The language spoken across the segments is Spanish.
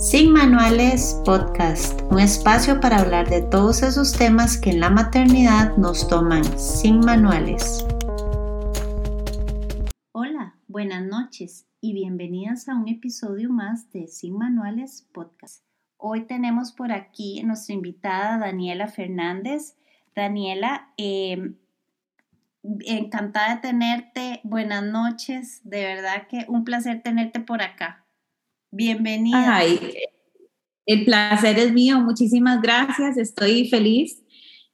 Sin Manuales Podcast, un espacio para hablar de todos esos temas que en la maternidad nos toman sin manuales. Hola, buenas noches y bienvenidas a un episodio más de Sin Manuales Podcast. Hoy tenemos por aquí nuestra invitada Daniela Fernández. Daniela, em, encantada de tenerte. Buenas noches, de verdad que un placer tenerte por acá. Bienvenida. Ay, el placer es mío, muchísimas gracias, estoy feliz,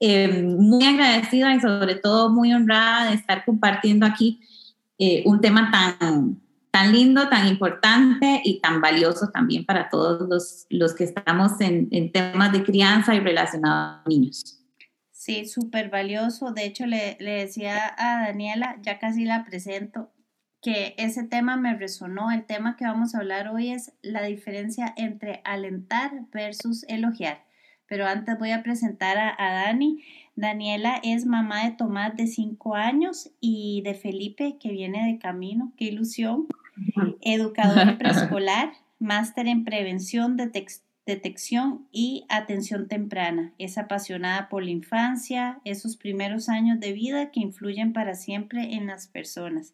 eh, muy agradecida y sobre todo muy honrada de estar compartiendo aquí eh, un tema tan, tan lindo, tan importante y tan valioso también para todos los, los que estamos en, en, temas de crianza y relacionados a niños. Sí, súper valioso. De hecho, le, le decía a Daniela, ya casi la presento, que ese tema me resonó. El tema que vamos a hablar hoy es la diferencia entre alentar versus elogiar. Pero antes voy a presentar a, Dani. Daniela es mamá de Tomás de 5 años y de Felipe que viene de camino. Qué ilusión. Educadora preescolar, máster en prevención, detección y atención temprana. Es apasionada por la infancia, esos primeros años de vida que influyen para siempre en las personas.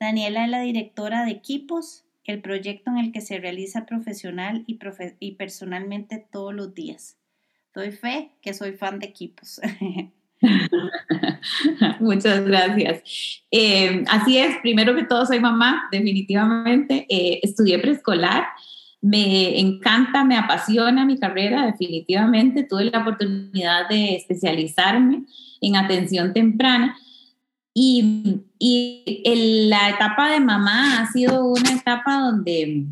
Daniela es la directora de equipos, el proyecto en el que se realiza profesional y, personalmente todos los días. Doy fe que soy fan de equipos. Muchas gracias. Eh, así es, primero que todo soy mamá, definitivamente. Eh, estudié preescolar, me encanta, me apasiona mi carrera, definitivamente. Tuve la oportunidad de especializarme en atención temprana y, la etapa de mamá ha sido una etapa donde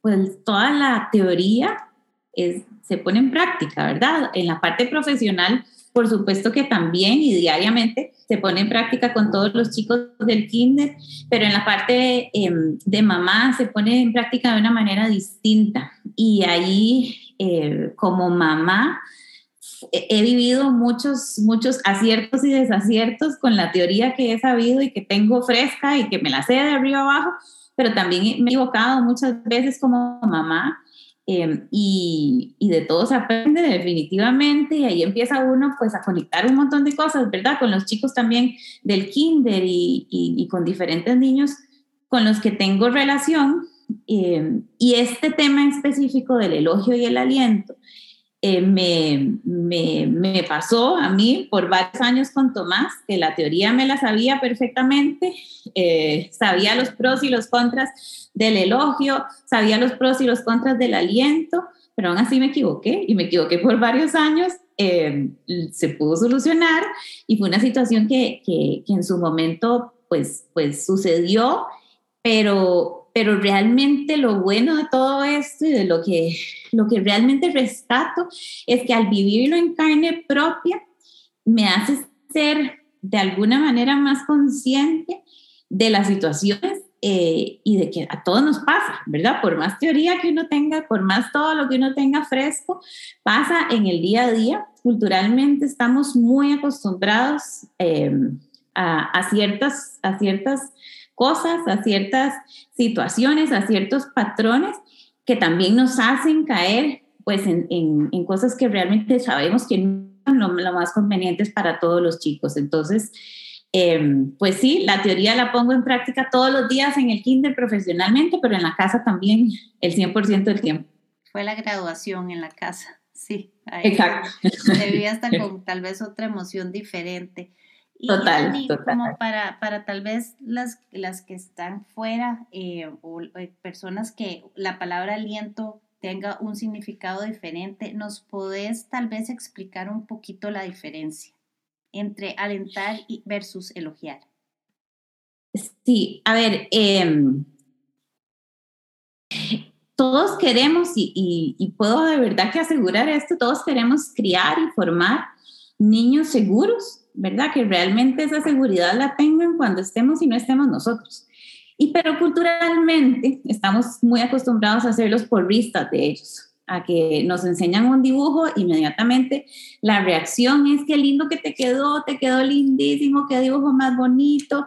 pues toda la teoría se pone en práctica, ¿verdad? En la parte profesional, por supuesto que también y diariamente se pone en práctica con todos los chicos del kinder, pero en la parte em, de mamá se pone en práctica de una manera distinta. Y ahí, eh, como mamá, he vivido muchos, muchos aciertos y desaciertos con la teoría que he sabido y que tengo fresca y que me la sé de arriba abajo, pero también me he equivocado muchas veces como mamá em, y, y, de todo se aprende definitivamente y ahí empieza uno pues a conectar un montón de cosas, ¿verdad? Con los chicos también del kinder y, y, con diferentes niños con los que tengo relación em, y este tema específico del elogio y el aliento eh, me, me, me, pasó a mí por varios años con Tomás, que la teoría me la sabía perfectamente, eh, sabía los pros y los contras del elogio, sabía los pros y los contras del aliento, pero aún así me equivoqué y me equivoqué por varios años. Eh, se pudo solucionar y fue una situación que, que, que en su momento pues, pues sucedió, pero pero realmente lo bueno de todo esto y de lo que, lo que realmente rescato es que al vivirlo en carne propia me hace ser de alguna manera más consciente de las situaciones eh, y de que a todos nos pasa, ¿verdad? Por más teoría que uno tenga, por más todo lo que uno tenga fresco, pasa en el día a día. Culturalmente estamos muy acostumbrados eh, a, ciertas, a ciertas cosas, a ciertas situaciones, a ciertos patrones que también nos hacen caer pues en, en, cosas que realmente sabemos que no son lo, más convenientes para todos los chicos. Entonces, em, pues sí, la teoría la pongo en práctica todos los días en el kinder profesionalmente, pero en la casa también el 100% del tiempo. Fue la graduación en la casa, sí. Exacto. Se vivía hasta con tal vez otra emoción diferente. Total, Como para, para tal vez las, las que están fuera eh, o eh, personas que la palabra aliento tenga un significado diferente, ¿nos podés tal vez explicar un poquito la diferencia entre alentar y versus elogiar? Sí, a ver, em, todos queremos, y, y, puedo de verdad que asegurar esto, todos queremos criar y formar niños seguros ¿verdad? Que realmente esa seguridad la tengan cuando estemos y no estemos nosotros. Y pero culturalmente estamos muy acostumbrados a ser los porristas de ellos, a que nos enseñan un dibujo, inmediatamente la reacción es qué lindo que te quedó, te quedó lindísimo, qué dibujo más bonito.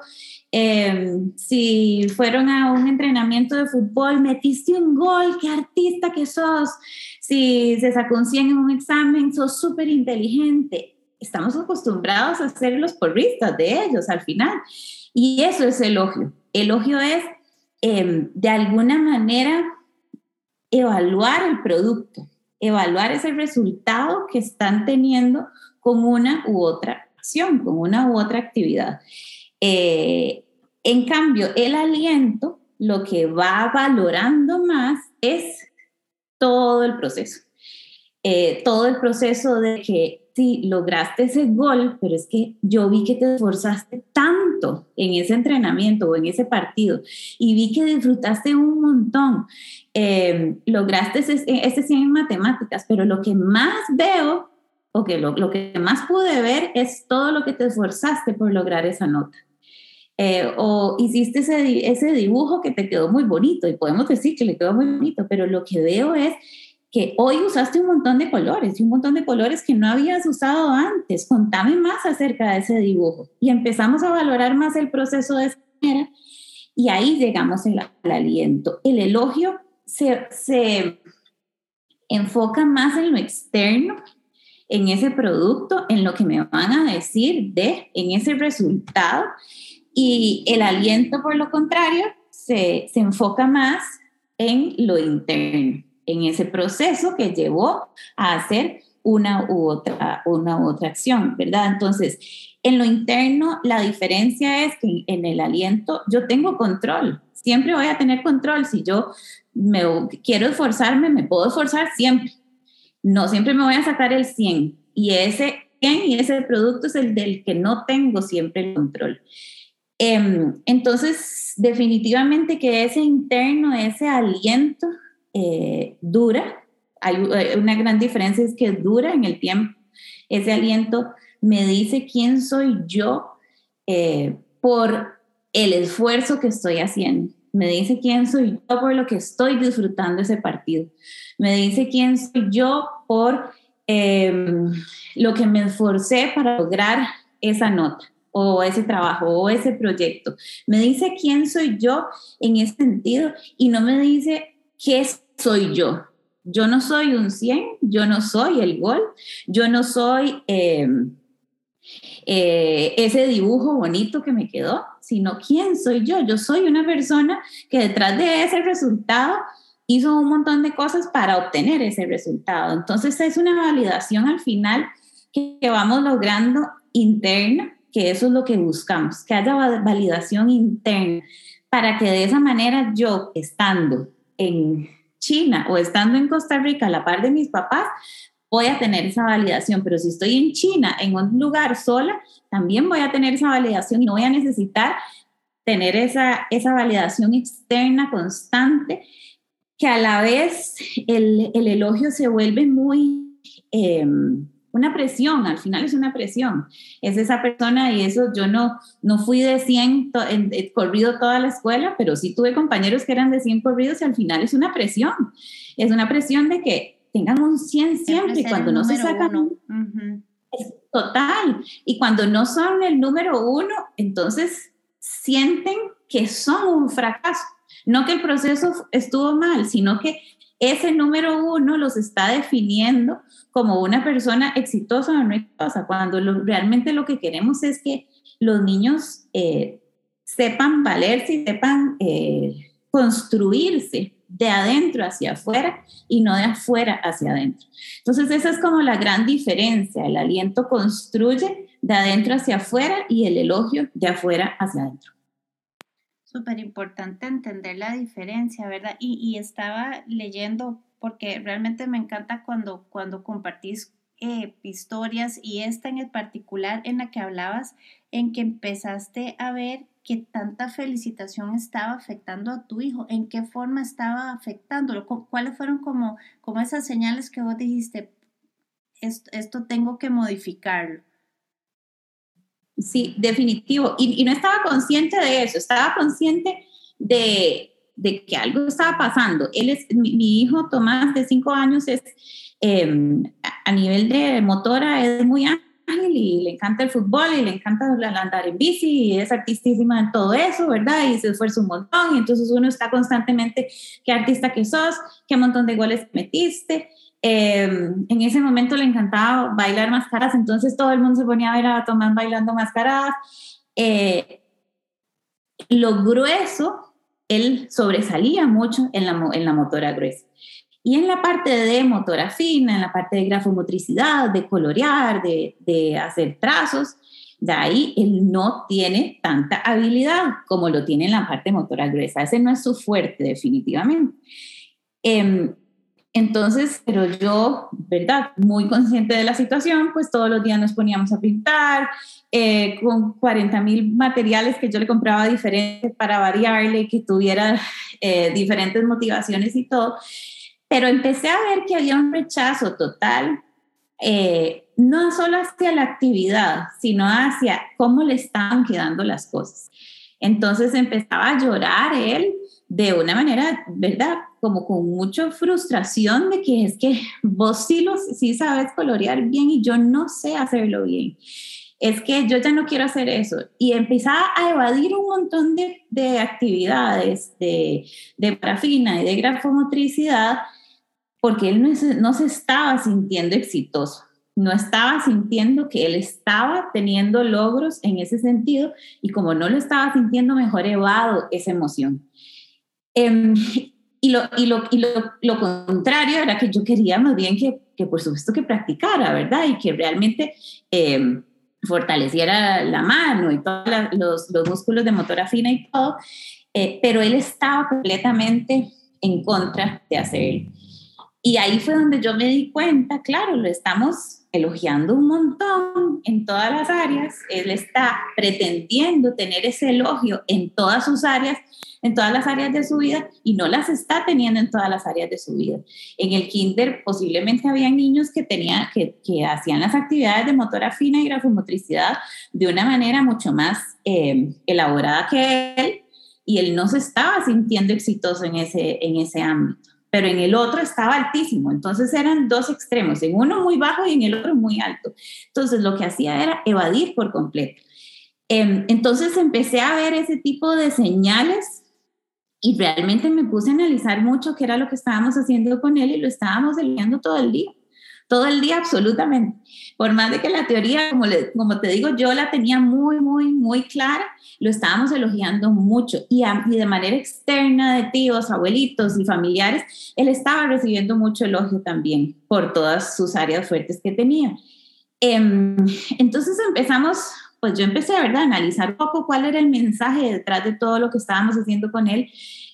Em, si fueron a un entrenamiento de fútbol, metiste un gol, qué artista que sos. Si se sacó un 100 en un examen, sos súper inteligente. Estamos acostumbrados a ser los porristas de ellos al final. Y eso es elogio. Elogio es, em, de alguna manera, evaluar el producto, evaluar ese resultado que están teniendo con una u otra acción, con una u otra actividad. Eh, en cambio, el aliento lo que va valorando más es todo el proceso. Eh, todo el proceso de que sí, lograste ese gol, pero es que yo vi que te esforzaste tanto en ese entrenamiento o en ese partido y vi que disfrutaste un montón. Em, lograste ese, ese 100 en matemáticas, pero lo que más veo o que lo, que más pude ver es todo lo que te esforzaste por lograr esa nota. Eh, o hiciste ese dibujo que te quedó muy bonito y podemos decir que le quedó muy bonito, pero lo que veo es que hoy usaste un montón de colores y un montón de colores que no habías usado antes. Contame más acerca de ese dibujo. Y empezamos a valorar más el proceso de esa manera y ahí llegamos al, aliento. El elogio se, se enfoca más en lo externo, en ese producto, en lo que me van a decir de, en ese resultado. Y el aliento, por lo contrario, se, se enfoca más en lo interno en ese proceso que llevó a hacer una u otra, una u otra acción, ¿verdad? Entonces, en lo interno, la diferencia es que en el aliento yo tengo control, siempre voy a tener control. Si yo me, quiero esforzarme, me puedo esforzar siempre. No siempre me voy a sacar el 100 y ese 100 y ese producto es el del que no tengo siempre el control. Em, entonces, definitivamente que ese interno, ese aliento, eh, dura. Hay eh, una gran diferencia es que dura en el tiempo. Ese aliento me dice quién soy yo eh, por el esfuerzo que estoy haciendo. Me dice quién soy yo por lo que estoy disfrutando ese partido. Me dice quién soy yo por em, lo que me esforcé para lograr esa nota o ese trabajo o ese proyecto. Me dice quién soy yo en ese sentido y no me dice qué soy yo. Yo no soy un 100, yo no soy el gol, yo no soy eh, eh, ese dibujo bonito que me quedó, sino quién soy yo. Yo soy una persona que detrás de ese resultado hizo un montón de cosas para obtener ese resultado. Entonces es una validación al final que, que vamos logrando interna, que eso es lo que buscamos, que haya validación interna, para que de esa manera yo, estando en China o estando en Costa Rica a la par de mis papás, voy a tener esa validación, pero si estoy en China, en un lugar sola, también voy a tener esa validación y no voy a necesitar tener esa, esa validación externa constante, que a la vez el, el elogio se vuelve muy... Eh, una presión, al final es una presión. Es esa persona y eso yo no, no fui de 100 corrido toda la escuela, pero sí tuve compañeros que eran de 100 corridos y al final es una presión. Es una presión de que tengan un 100 siempre, y cuando no se sacan... Es total. Y cuando no son el número uno, entonces sienten que son un fracaso. No que el proceso estuvo mal, sino que ese número uno los está definiendo como una persona exitosa o no exitosa, cuando realmente lo que queremos es que los niños eh, sepan valerse y sepan eh, construirse de adentro hacia afuera y no de afuera hacia adentro. Entonces esa es como la gran diferencia. El aliento construye de adentro hacia afuera y el elogio de afuera hacia adentro. Súper importante entender la diferencia, ¿verdad? Y, estaba leyendo porque realmente me encanta cuando, cuando compartís eh, historias y esta en el particular en la que hablabas, en que empezaste a ver que tanta felicitación estaba afectando a tu hijo, en qué forma estaba afectándolo, cuáles fueron como, como esas señales que vos dijiste, esto tengo que modificarlo. Sí, definitivo. Y, no estaba consciente de eso, estaba consciente de, de que algo estaba pasando. Él es, mi, hijo Tomás, de cinco años, es em, a nivel de motora, es muy ágil y le encanta el fútbol y le encanta andar en bici y es artistísima en todo eso, ¿verdad? Y se esfuerza un montón y entonces uno está constantemente, ¿qué artista que sos? ¿Qué montón de goles metiste? Em, en ese momento le encantaba bailar máscaras, entonces todo el mundo se ponía a ver a Tomás bailando máscaras. Eh, lo grueso, él sobresalía mucho en la, en la motora gruesa. Y en la parte de motora fina, en la parte de grafomotricidad, de colorear, de, de hacer trazos, de ahí él no tiene tanta habilidad como lo tiene en la parte motora gruesa. Ese no es su fuerte, definitivamente. Eh, entonces, pero yo, ¿verdad? Muy consciente de la situación, pues todos los días nos poníamos a pintar eh, con 40 mil materiales que yo le compraba diferentes para variarle, que tuviera eh, diferentes motivaciones y todo. Pero empecé a ver que había un rechazo total, eh, no solo hacia la actividad, sino hacia cómo le estaban quedando las cosas. Entonces empezaba a llorar él de una manera, ¿verdad? Como con mucha frustración de que es que vos sí, los, sí sabes colorear bien y yo no sé hacerlo bien. Es que yo ya no quiero hacer eso. Y empezaba a evadir un montón de, de actividades de, de parafina y de grafomotricidad porque él no, no se estaba sintiendo exitoso no estaba sintiendo que él estaba teniendo logros en ese sentido y como no lo estaba sintiendo, mejor evado esa emoción. Em, y, lo, y, lo, y lo, lo, contrario era que yo quería más bien que, que por supuesto que practicara, ¿verdad? Y que realmente em, fortaleciera la mano y todos los, los, músculos de motora fina y todo, eh, pero él estaba completamente en contra de hacerlo. Y ahí fue donde yo me di cuenta, claro, lo estamos elogiando un montón en todas las áreas, él está pretendiendo tener ese elogio en todas sus áreas, en todas las áreas de su vida y no las está teniendo en todas las áreas de su vida. En el kinder posiblemente había niños que, tenían, que, que hacían las actividades de motora fina y grafomotricidad de una manera mucho más eh, elaborada que él y él no se estaba sintiendo exitoso en ese, en ese ámbito pero en el otro estaba altísimo. Entonces eran dos extremos, en uno muy bajo y en el otro muy alto. Entonces lo que hacía era evadir por completo. Em, entonces empecé a ver ese tipo de señales y realmente me puse a analizar mucho qué era lo que estábamos haciendo con él y lo estábamos eliminando todo el día todo el día absolutamente. Por más de que la teoría, como, como te digo, yo la tenía muy, muy, muy clara, lo estábamos elogiando mucho y, de manera externa de tíos, abuelitos y familiares, él estaba recibiendo mucho elogio también por todas sus áreas fuertes que tenía. Em, entonces empezamos, pues yo empecé ¿verdad? a analizar un poco cuál era el mensaje detrás de todo lo que estábamos haciendo con él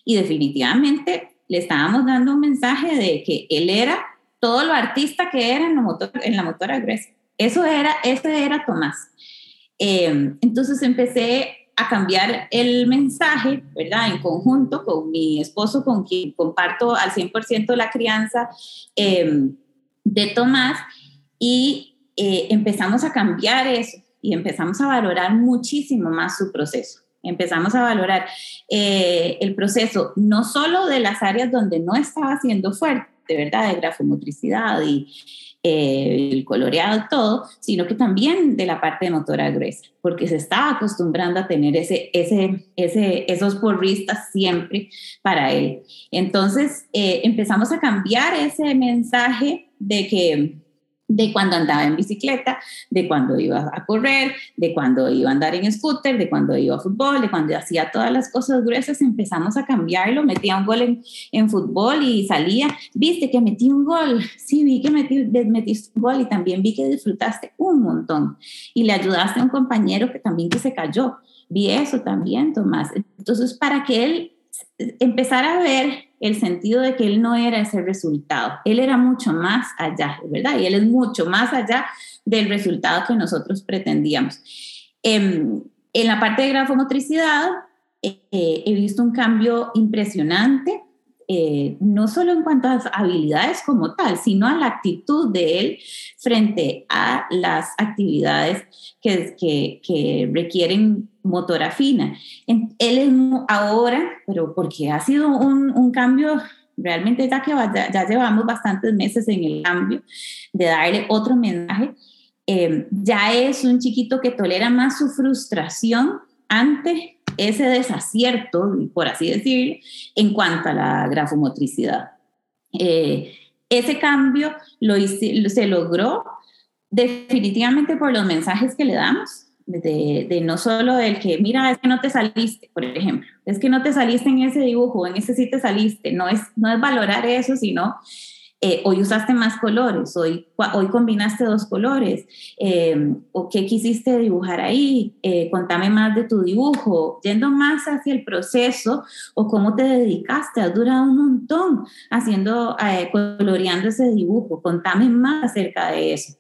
y definitivamente le estábamos dando un mensaje de que él era todo lo artista que era en la, motor, en la motora gruesa. Eso era, ese era Tomás. Eh, entonces empecé a cambiar el mensaje, ¿verdad? En conjunto con mi esposo, con quien comparto al 100% la crianza eh, de Tomás, y eh, empezamos a cambiar eso y empezamos a valorar muchísimo más su proceso. Empezamos a valorar el proceso no solo de las áreas donde no estaba siendo fuerte, de verdad, de grafomotricidad y eh, el coloreado, todo, sino que también de la parte de motora gruesa, porque se estaba acostumbrando a tener ese, ese, ese, esos porristas siempre para él. Entonces eh, empezamos a cambiar ese mensaje de que de cuando andaba en bicicleta, de cuando iba a correr, de cuando iba a andar en scooter, de cuando iba a fútbol, de cuando hacía todas las cosas gruesas, empezamos a cambiarlo, metía un gol en, en fútbol y salía, viste que metí un gol, sí, vi que metí, metiste un gol y también vi que disfrutaste un montón. Y le ayudaste a un compañero que también que se cayó, vi eso también, Tomás. Entonces, para que él empezara a ver el sentido de que él no era ese resultado, él era mucho más allá, ¿verdad? Y él es mucho más allá del resultado que nosotros pretendíamos. Em, en la parte de grafomotricidad, eh, he visto un cambio impresionante. Eh, no solo en cuanto a habilidades como tal, sino a la actitud de él frente a las actividades que, que, requieren motora fina. Él es ahora, pero porque ha sido un, un cambio realmente ya que ya, llevamos bastantes meses en el cambio de darle otro mensaje, eh, ya es un chiquito que tolera más su frustración ante ese desacierto, por así decirlo, en cuanto a la grafomotricidad. Eh, ese cambio lo se logró definitivamente por los mensajes que le damos, de, no solo el que, mira, es que no te saliste, por ejemplo, es que no te saliste en ese dibujo, en ese sí te saliste, no es, no es valorar eso, sino eh, hoy usaste más colores, hoy, hoy combinaste dos colores, eh, o qué quisiste dibujar ahí, eh, contame más de tu dibujo, yendo más hacia el proceso o cómo te dedicaste, has durado un montón haciendo, coloreando ese dibujo, contame más acerca de eso.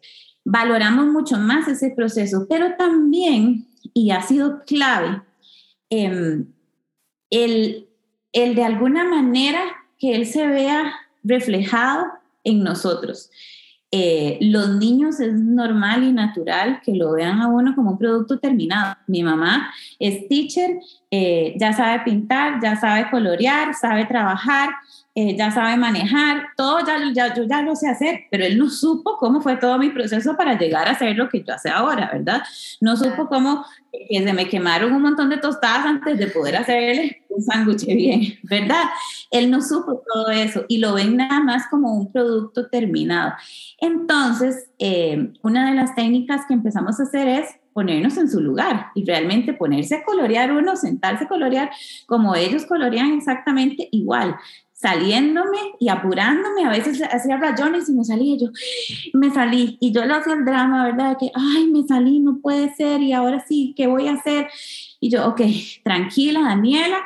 Valoramos mucho más ese proceso, pero también, y ha sido clave, em, el, el de alguna manera que él se vea reflejado en nosotros. Eh, los niños es normal y natural que lo vean a uno como un producto terminado. Mi mamá es teacher, eh, ya sabe pintar, ya sabe colorear, sabe trabajar, eh, ya sabe manejar, todo ya, ya, yo ya lo sé hacer, pero él no supo cómo fue todo mi proceso para llegar a hacer lo que yo hace ahora, ¿verdad? No supo cómo que se me quemaron un montón de tostadas antes de poder hacerle un sándwich bien, ¿verdad? Él no supo todo eso y lo ven nada más como un producto terminado. Entonces, eh, una de las técnicas que empezamos a hacer es ponernos en su lugar y realmente ponerse a colorear uno, sentarse a colorear como ellos colorean exactamente igual saliéndome y apurándome, a veces hacía rayones y me salía yo, me salí, y yo le hacía el drama, ¿verdad? Que, ay, me salí, no puede ser, y ahora sí, ¿qué voy a hacer? Y yo, ok, tranquila, Daniela,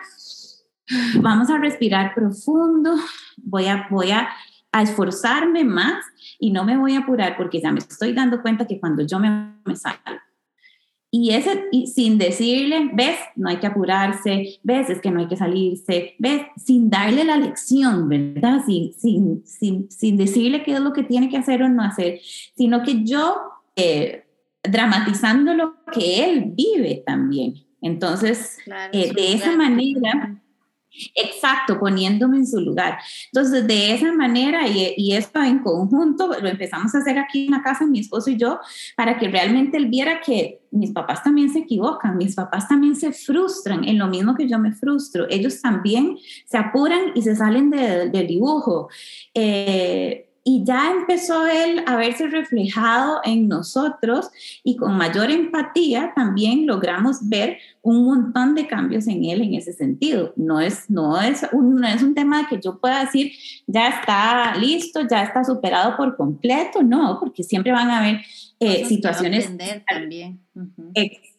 vamos a respirar profundo, voy a, voy a, a esforzarme más y no me voy a apurar porque ya me estoy dando cuenta que cuando yo me, me salgo, y, ese, y sin decirle, ves, no hay que apurarse, ves, es que no hay que salirse, ves, sin darle la lección, ¿verdad? Sin, sin, sin, sin decirle qué es lo que tiene que hacer o no hacer, sino que yo eh, dramatizando lo que él vive también. Entonces, eh, de esa manera, Exacto, poniéndome en su lugar. Entonces, de esa manera, y, y, esto en conjunto, lo empezamos a hacer aquí en la casa, mi esposo y yo, para que realmente él viera que mis papás también se equivocan, mis papás también se frustran en lo mismo que yo me frustro. Ellos también se apuran y se salen del dibujo. Eh, y ya empezó él a verse reflejado en nosotros y con mayor empatía también logramos ver un montón de cambios en él en ese sentido. No es, no es, un, no es un tema que yo pueda decir ya está listo, ya está superado por completo, no, porque siempre van a haber eh, situaciones... también.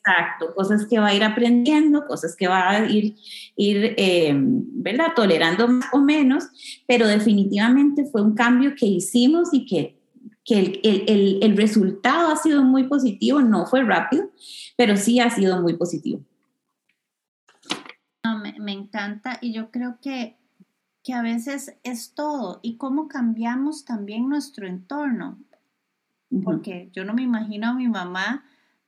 Exacto, cosas que va a ir aprendiendo, cosas que va a ir, ir eh, ¿verdad? Tolerando más o menos, pero definitivamente fue un cambio que hicimos y que, que el, el, el, resultado ha sido muy positivo, no fue rápido, pero sí ha sido muy positivo. me, me encanta y yo creo que que a veces es todo y cómo cambiamos también nuestro entorno. Porque yo no me imagino a mi mamá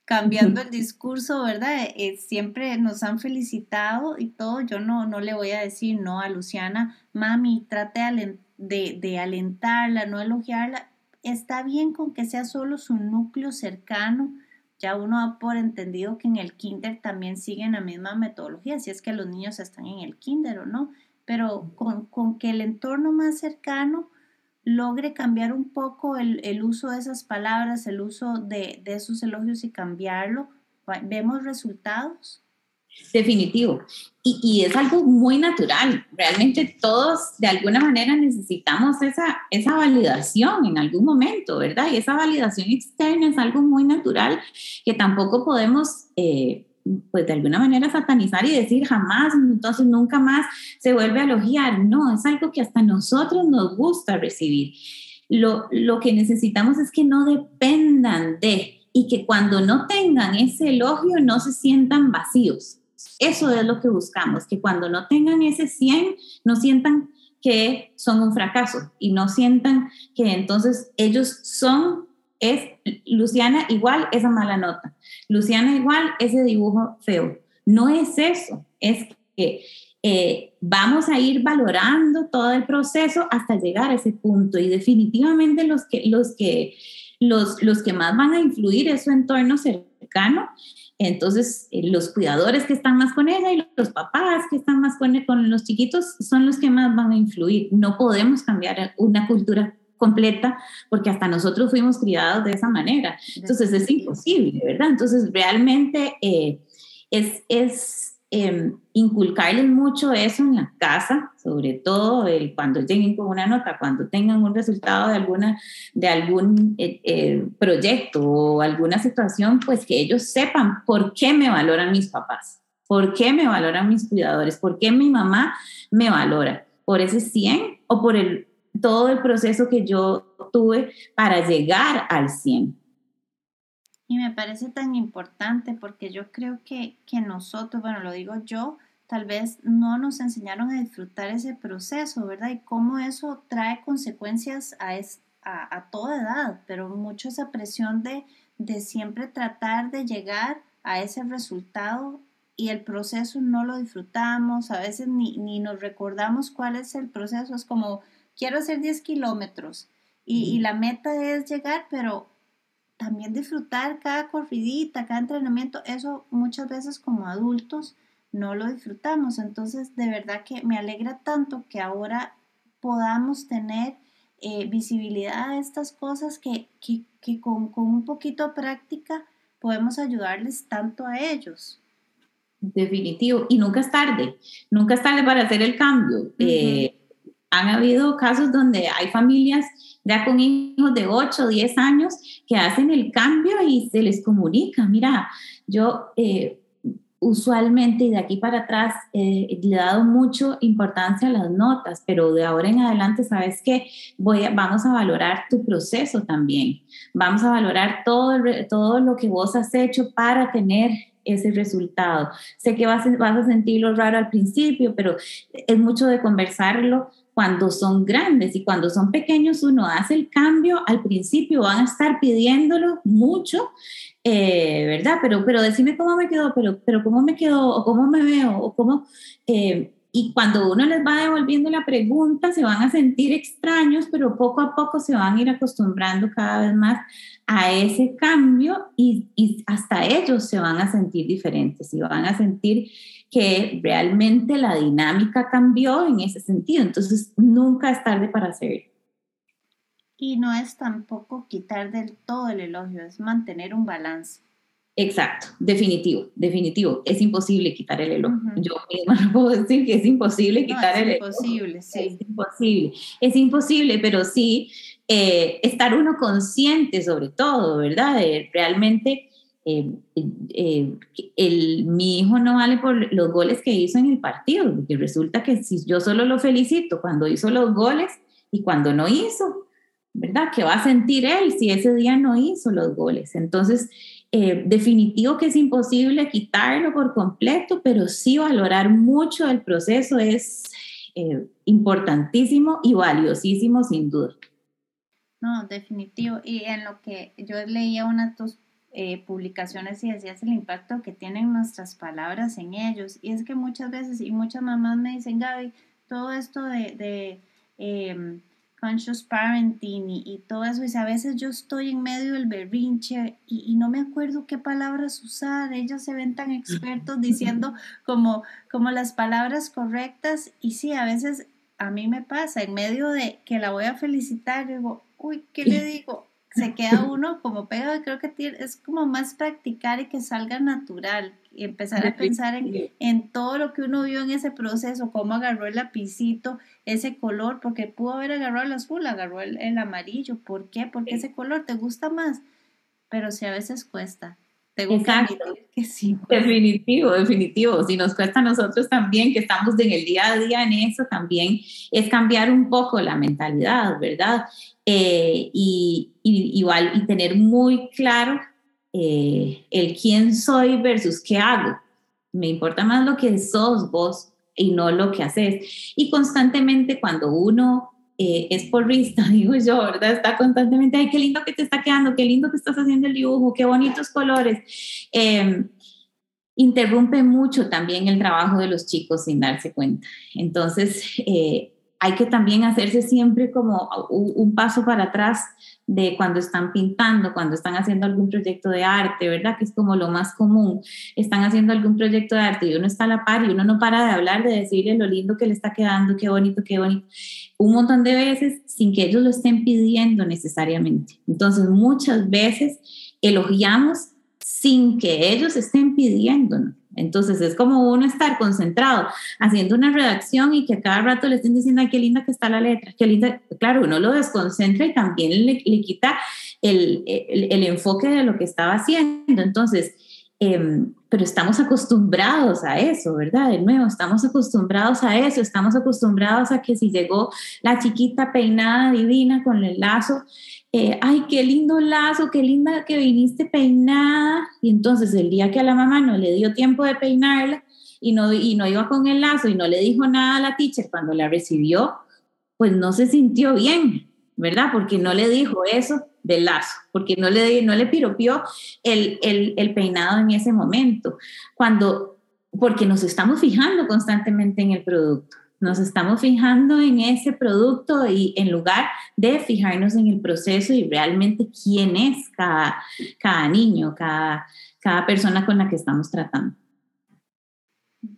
cambiando el discurso, ¿verdad? Eh, siempre nos han felicitado y todo. Yo no, no le voy a decir no a Luciana, mami, trate de, de alentarla, no elogiarla. Está bien con que sea solo su núcleo cercano. Ya uno ha por entendido que en el kinder también siguen la misma metodología, si es que los niños están en el kinder o no, pero con, con que el entorno más cercano logre cambiar un poco el, uso de esas palabras, el uso de, esos elogios y cambiarlo, ¿vemos resultados? Definitivo. Y, y, es algo muy natural. Realmente todos de alguna manera necesitamos esa, esa validación en algún momento, ¿verdad? Y esa validación externa es algo muy natural que tampoco podemos... Eh, pues de alguna manera satanizar y decir jamás, entonces nunca más se vuelve a elogiar. No, es algo que hasta nosotros nos gusta recibir. Lo, lo que necesitamos es que no dependan de y que cuando no tengan ese elogio no se sientan vacíos. Eso es lo que buscamos, que cuando no tengan ese 100 no sientan que son un fracaso y no sientan que entonces ellos son, es Luciana igual esa mala nota, Luciana igual ese dibujo feo. No es eso, es que eh, vamos a ir valorando todo el proceso hasta llegar a ese punto y definitivamente los que, los que, los, los que más van a influir es su entorno cercano entonces, eh, los cuidadores que están más con ella y los papás que están más con, con los chiquitos son los que más van a influir. No podemos cambiar una cultura completa porque hasta nosotros fuimos criados de esa manera. Entonces, es imposible, ¿verdad? Entonces, realmente eh, es, es eh, inculcarles mucho eso en la casa, sobre todo el, cuando lleguen con una nota, cuando tengan un resultado de, alguna, de algún eh, eh, proyecto o alguna situación, pues que ellos sepan por qué me valoran mis papás, por qué me valoran mis cuidadores, por qué mi mamá me valora, por ese 100 o por el, todo el proceso que yo tuve para llegar al 100. Y me parece tan importante porque yo creo que, que nosotros, bueno, lo digo yo, tal vez no nos enseñaron a disfrutar ese proceso, ¿verdad? Y cómo eso trae consecuencias a, a, a, toda edad, pero mucho esa presión de, de siempre tratar de llegar a ese resultado y el proceso no lo disfrutamos, a veces ni, ni nos recordamos cuál es el proceso, es como, quiero hacer 10 kilómetros y, y la meta es llegar, pero también disfrutar cada corridita, cada entrenamiento, eso muchas veces como adultos no lo disfrutamos. Entonces, de verdad que me alegra tanto que ahora podamos tener eh, visibilidad a estas cosas que, que, con, con, un poquito de práctica podemos ayudarles tanto a ellos. Definitivo, y nunca es tarde, nunca es tarde para hacer el cambio. Eh, han habido casos donde hay familias ya con hijos de 8 o 10 años que hacen el cambio y se les comunica, mira, yo eh, usualmente y de aquí para atrás eh, le he dado mucho importancia a las notas, pero de ahora en adelante, ¿sabes qué? Voy vamos a valorar tu proceso también, vamos a valorar todo, todo lo que vos has hecho para tener ese resultado. Sé que vas, vas a sentirlo raro al principio, pero es mucho de conversarlo cuando son grandes y cuando son pequeños uno hace el cambio, al principio van a estar pidiéndolo mucho, eh, ¿verdad? Pero, pero decime cómo me quedó, pero, pero cómo me quedó, o cómo me veo, o cómo... Eh, y cuando uno les va devolviendo la pregunta, se van a sentir extraños, pero poco a poco se van a ir acostumbrando cada vez más a ese cambio y, y hasta ellos se van a sentir diferentes y van a sentir que realmente la dinámica cambió en ese sentido. Entonces, nunca es tarde para hacerlo. Y no es tampoco quitar del todo el elogio, es mantener un balance. Exacto, definitivo, definitivo. Es imposible quitar el elogio. Yo misma no puedo decir que es imposible quitar el elogio. Es imposible, sí. Es imposible, es imposible, pero sí eh, estar uno consciente sobre todo, ¿verdad? De realmente eh, eh, el, mi hijo no vale por los goles que hizo en el partido, porque resulta que si yo solo lo felicito cuando hizo los goles y cuando no hizo, ¿verdad? ¿Qué va a sentir él si ese día no hizo los goles? Entonces, eh, definitivo que es imposible quitarlo por completo, pero sí valorar mucho el proceso es importantísimo y valiosísimo sin duda. No, definitivo. Y en lo que yo leía una de tus eh, publicaciones y decías el impacto que tienen nuestras palabras en ellos. Y es que muchas veces, y muchas mamás me dicen, Gaby, todo esto de, de em, conscious parenting y, todo eso, y a veces yo estoy en medio del berrinche y, no me acuerdo qué palabras usar, ellos se ven tan expertos diciendo como, como las palabras correctas, y sí, a veces a mí me pasa, en medio de que la voy a felicitar, digo, uy, ¿qué le digo? se queda uno como pegado. Creo que es como más practicar y que salga natural y empezar a pensar en, en, todo lo que uno vio en ese proceso, cómo agarró el lapicito, ese color, porque pudo haber agarrado el azul, agarró el, el amarillo. ¿Por qué? Porque ese color te gusta más, pero si a veces cuesta. Tengo que sí. Definitivo, definitivo. Si nos cuesta a nosotros también, que estamos en el día a día en eso, también es cambiar un poco la mentalidad, ¿verdad? Eh, y, igual, y tener muy claro eh, el quién soy versus qué hago. Me importa más lo que sos vos y no lo que haces. Y constantemente cuando uno eh, es porrista, digo yo, ¿verdad? Está constantemente, ay, qué lindo que te está quedando, qué lindo que estás haciendo el dibujo, qué bonitos colores. Em, interrumpe mucho también el trabajo de los chicos sin darse cuenta. Entonces, eh, hay que también hacerse siempre como un paso para atrás de cuando están pintando, cuando están haciendo algún proyecto de arte, ¿verdad? Que es como lo más común. Están haciendo algún proyecto de arte y uno está a la par y uno no para de hablar, de decirle lo lindo que le está quedando, qué bonito, qué bonito. Un montón de veces sin que ellos lo estén pidiendo necesariamente. Entonces, muchas veces elogiamos sin que ellos estén pidiéndonos. Entonces es como uno estar concentrado haciendo una redacción y que a cada rato le estén diciendo, ay, qué linda que está la letra, qué linda. Claro, uno lo desconcentra y también le, quita el, el, enfoque de lo que estaba haciendo. Entonces, em, pero estamos acostumbrados a eso, ¿verdad? De nuevo, estamos acostumbrados a eso, estamos acostumbrados a que si llegó la chiquita peinada divina con el lazo, eh, ay, qué lindo lazo, qué linda que viniste peinada. Y entonces el día que a la mamá no le dio tiempo de peinarla y no, y no iba con el lazo y no le dijo nada a la teacher cuando la recibió, pues no se sintió bien, ¿verdad? Porque no le dijo eso del lazo, porque no le, no le piropió el, el, el peinado en ese momento. Cuando, porque nos estamos fijando constantemente en el producto. Nos estamos fijando en ese producto y en lugar de fijarnos en el proceso y realmente quién es cada, cada niño, cada, cada persona con la que estamos tratando.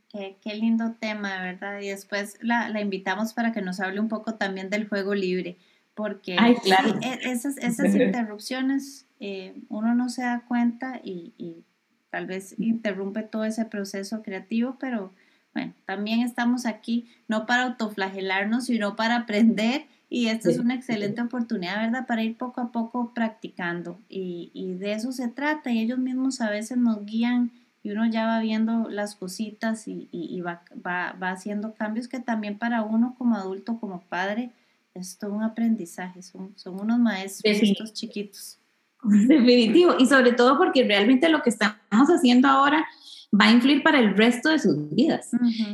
Qué, qué, lindo tema, ¿verdad? Y después la, la, invitamos para que nos hable un poco también del juego libre, porque claro. E, esas, esas interrupciones eh, uno no se da cuenta y, y, tal vez interrumpe todo ese proceso creativo, pero bueno, también estamos aquí no para autoflagelarnos, sino para aprender y esta es una excelente oportunidad, ¿verdad? Para ir poco a poco practicando y, y, de eso se trata y ellos mismos a veces nos guían y uno ya va viendo las cositas y, y va, va, va, haciendo cambios que también para uno como adulto, como padre, es todo un aprendizaje, son, son unos maestros estos chiquitos. Definitivo, y sobre todo porque realmente lo que estamos haciendo ahora va a influir para el resto de sus vidas.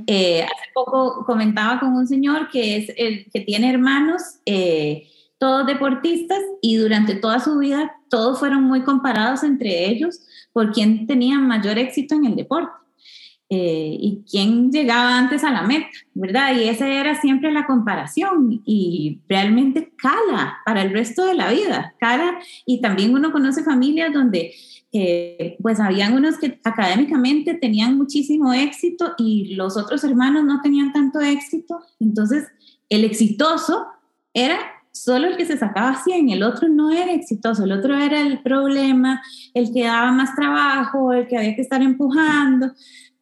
Eh, hace poco comentaba con un señor que, es el, que tiene hermanos, eh, todos deportistas, y durante toda su vida todos fueron muy comparados entre ellos por quién tenía mayor éxito en el deporte. Eh, y quién llegaba antes a la meta, ¿verdad? Y esa era siempre la comparación y realmente cala para el resto de la vida, cala y también uno conoce familias donde eh, pues habían unos que académicamente tenían muchísimo éxito y los otros hermanos no tenían tanto éxito. Entonces, el exitoso era solo el que se sacaba 100, el otro no era exitoso, el otro era el problema, el que daba más trabajo, el que había que estar empujando,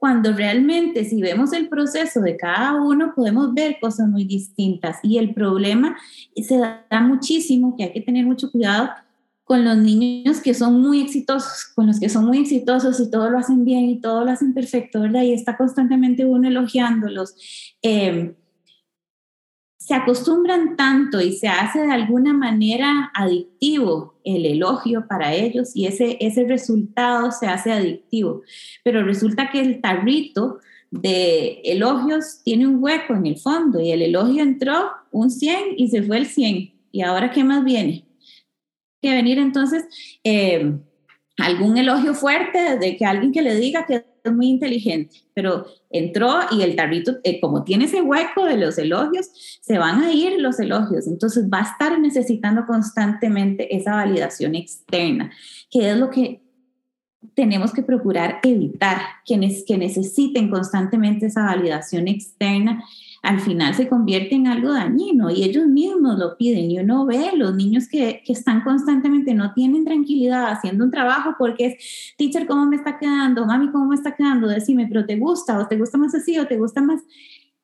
cuando realmente si vemos el proceso de cada uno podemos ver cosas muy distintas y el problema se da muchísimo, que hay que tener mucho cuidado con los niños que son muy exitosos, con los que son muy exitosos y todo lo hacen bien y todo lo hacen perfecto, ¿verdad? Y está constantemente uno elogiándolos. Em, se acostumbran tanto y se hace de alguna manera adictivo el elogio para ellos y ese, ese resultado se hace adictivo. Pero resulta que el tarrito de elogios tiene un hueco en el fondo y el elogio entró un 100 y se fue el 100. ¿Y ahora qué más viene? que venir entonces eh, algún elogio fuerte de que alguien que le diga que es muy inteligente, pero entró y el tarrito, eh, como tiene ese hueco de los elogios, se van a ir los elogios, entonces va a estar necesitando constantemente esa validación externa, que es lo que tenemos que procurar evitar, quienes que necesiten constantemente esa validación externa al final se convierte en algo dañino y ellos mismos lo piden y uno ve los niños que, que están constantemente, no tienen tranquilidad haciendo un trabajo porque es, teacher, ¿cómo me está quedando? Mami, ¿cómo me está quedando? Decime, pero ¿te gusta? ¿O te gusta más así? ¿O te gusta más?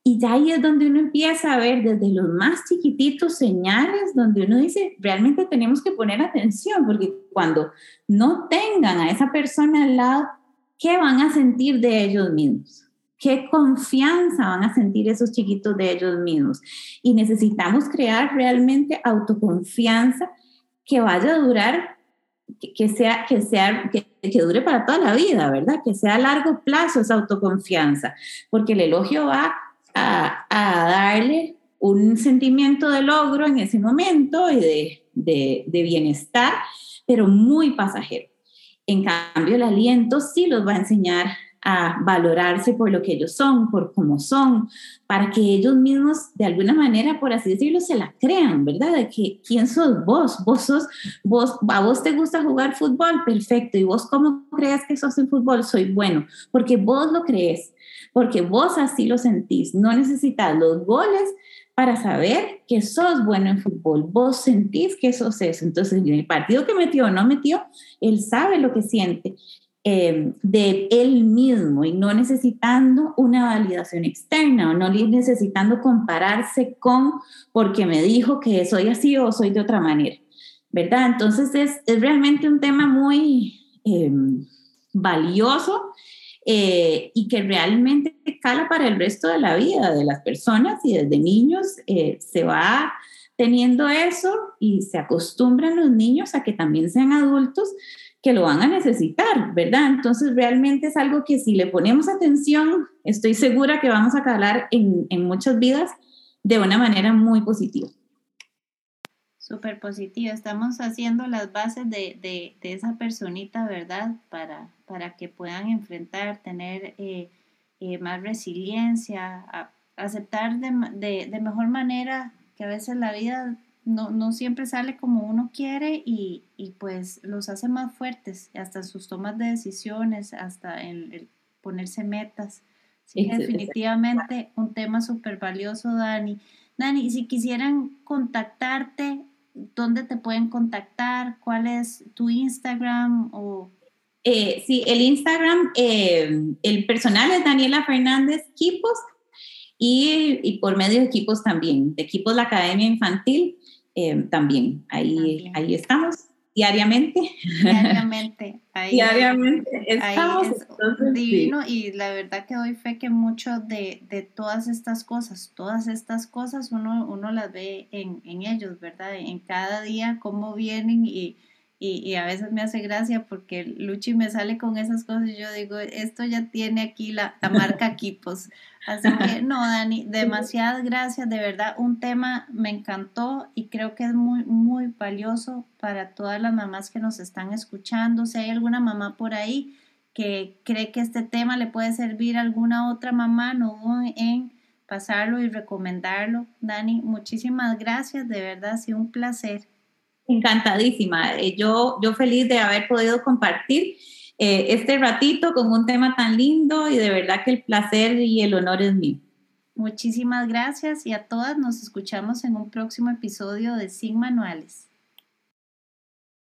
Y ya ahí es donde uno empieza a ver desde los más chiquititos señales donde uno dice, realmente tenemos que poner atención, porque cuando no tengan a esa persona al lado, ¿qué van a sentir de ellos mismos? Qué confianza van a sentir esos chiquitos de ellos mismos. Y necesitamos crear realmente autoconfianza que vaya a durar, que, sea, que, sea, que, dure para toda la vida, ¿verdad? Que sea a largo plazo esa autoconfianza, porque el elogio va a, a darle un sentimiento de logro en ese momento y de, de, de, bienestar, pero muy pasajero. En cambio, el aliento sí los va a enseñar a valorarse por lo que ellos son, por cómo son, para que ellos mismos, de alguna manera, por así decirlo, se la crean, ¿verdad? De que quién sos vos, vos sos, vos, a vos te gusta jugar fútbol, perfecto, y vos cómo crees que sos en fútbol, soy bueno, porque vos lo crees, porque vos así lo sentís, no necesitas los goles para saber que sos bueno en fútbol, vos sentís que sos eso, entonces en el partido que metió o no metió, él sabe lo que siente eh, de él mismo y no necesitando una validación externa o no necesitando compararse con porque me dijo que soy así o soy de otra manera, ¿verdad? Entonces es, es realmente un tema muy eh, valioso eh, y que realmente cala para el resto de la vida de las personas y desde niños se va teniendo eso y se acostumbran los niños a que también sean adultos que lo van a necesitar, ¿verdad? Entonces realmente es algo que si le ponemos atención, estoy segura que vamos a calar en, en muchas vidas de una manera muy positiva. Súper positiva. Estamos haciendo las bases de, de, esa personita, ¿verdad? Para, para que puedan enfrentar, tener eh, eh, más resiliencia, aceptar de, de, mejor manera que a veces la vida no, no siempre sale como uno quiere y, y, pues los hace más fuertes, hasta sus tomas de decisiones, hasta en el ponerse metas. Sí, definitivamente un tema súper valioso, Dani. Dani, si quisieran contactarte, ¿dónde te pueden contactar? ¿Cuál es tu Instagram? O... Eh, sí, el Instagram, eh, el personal es Daniela Fernández Equipos y, y, por medio de equipos también, de equipos la Academia Infantil eh, también. Ahí, ahí estamos diariamente. Diariamente. Ahí, diariamente estamos. divino y la verdad que doy fe que mucho de, de, todas estas cosas, todas estas cosas uno, uno las ve en, en ellos, ¿verdad? En cada día, cómo vienen y y, y, a veces me hace gracia porque Luchi me sale con esas cosas y yo digo, esto ya tiene aquí la, la marca equipos. Así que no, Dani, demasiadas gracias, de verdad, un tema me encantó y creo que es muy, muy valioso para todas las mamás que nos están escuchando. Si hay alguna mamá por ahí que cree que este tema le puede servir a alguna otra mamá, no en pasarlo y recomendarlo. Dani, muchísimas gracias, de verdad, ha sido un placer. Encantadísima. Eh, yo, yo feliz de haber podido compartir eh, este ratito con un tema tan lindo y de verdad que el placer y el honor es mío. Muchísimas gracias y a todas nos escuchamos en un próximo episodio de Sin Manuales.